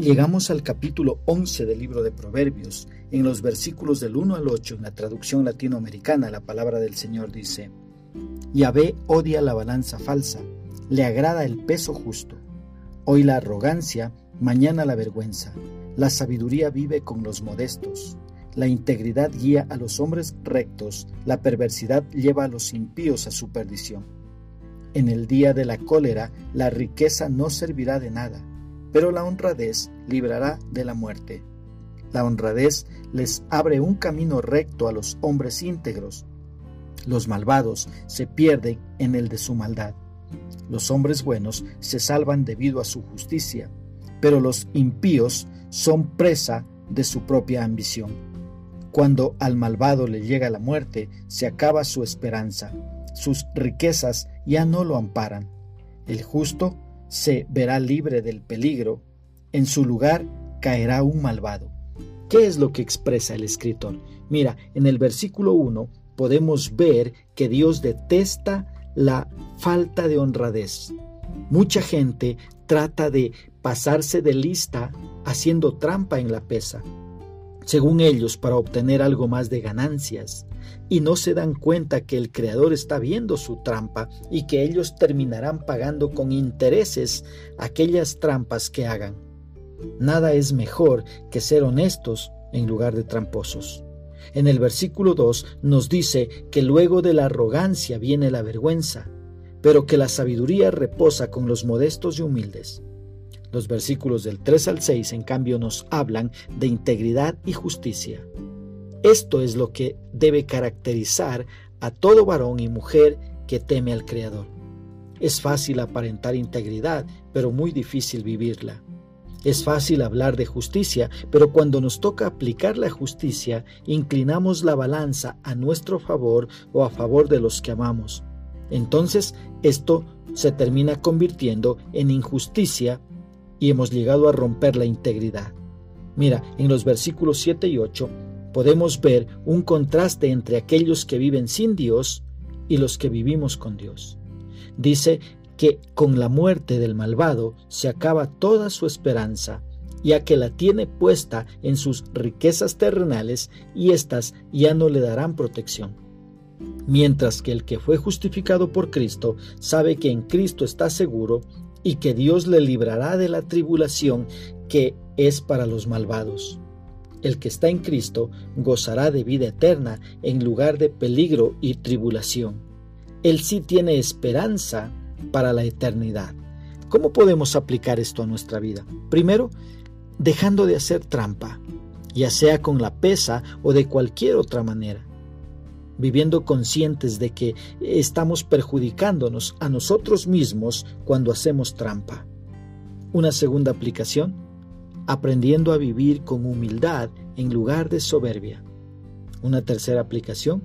Llegamos al capítulo 11 del libro de Proverbios. En los versículos del 1 al 8, en la traducción latinoamericana, la palabra del Señor dice, Yahvé odia la balanza falsa, le agrada el peso justo. Hoy la arrogancia, mañana la vergüenza. La sabiduría vive con los modestos. La integridad guía a los hombres rectos, la perversidad lleva a los impíos a su perdición. En el día de la cólera, la riqueza no servirá de nada pero la honradez librará de la muerte. La honradez les abre un camino recto a los hombres íntegros. Los malvados se pierden en el de su maldad. Los hombres buenos se salvan debido a su justicia, pero los impíos son presa de su propia ambición. Cuando al malvado le llega la muerte, se acaba su esperanza. Sus riquezas ya no lo amparan. El justo se verá libre del peligro, en su lugar caerá un malvado. ¿Qué es lo que expresa el escritor? Mira, en el versículo 1 podemos ver que Dios detesta la falta de honradez. Mucha gente trata de pasarse de lista haciendo trampa en la pesa, según ellos para obtener algo más de ganancias y no se dan cuenta que el Creador está viendo su trampa y que ellos terminarán pagando con intereses aquellas trampas que hagan. Nada es mejor que ser honestos en lugar de tramposos. En el versículo 2 nos dice que luego de la arrogancia viene la vergüenza, pero que la sabiduría reposa con los modestos y humildes. Los versículos del 3 al 6 en cambio nos hablan de integridad y justicia. Esto es lo que debe caracterizar a todo varón y mujer que teme al Creador. Es fácil aparentar integridad, pero muy difícil vivirla. Es fácil hablar de justicia, pero cuando nos toca aplicar la justicia, inclinamos la balanza a nuestro favor o a favor de los que amamos. Entonces, esto se termina convirtiendo en injusticia y hemos llegado a romper la integridad. Mira, en los versículos 7 y 8 podemos ver un contraste entre aquellos que viven sin Dios y los que vivimos con Dios. Dice que con la muerte del malvado se acaba toda su esperanza, ya que la tiene puesta en sus riquezas terrenales y éstas ya no le darán protección. Mientras que el que fue justificado por Cristo sabe que en Cristo está seguro y que Dios le librará de la tribulación que es para los malvados. El que está en Cristo gozará de vida eterna en lugar de peligro y tribulación. Él sí tiene esperanza para la eternidad. ¿Cómo podemos aplicar esto a nuestra vida? Primero, dejando de hacer trampa, ya sea con la pesa o de cualquier otra manera, viviendo conscientes de que estamos perjudicándonos a nosotros mismos cuando hacemos trampa. Una segunda aplicación, aprendiendo a vivir con humildad en lugar de soberbia. Una tercera aplicación,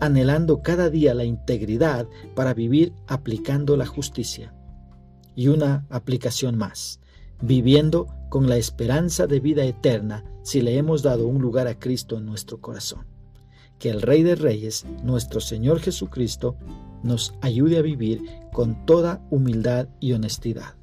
anhelando cada día la integridad para vivir aplicando la justicia. Y una aplicación más, viviendo con la esperanza de vida eterna si le hemos dado un lugar a Cristo en nuestro corazón. Que el Rey de Reyes, nuestro Señor Jesucristo, nos ayude a vivir con toda humildad y honestidad.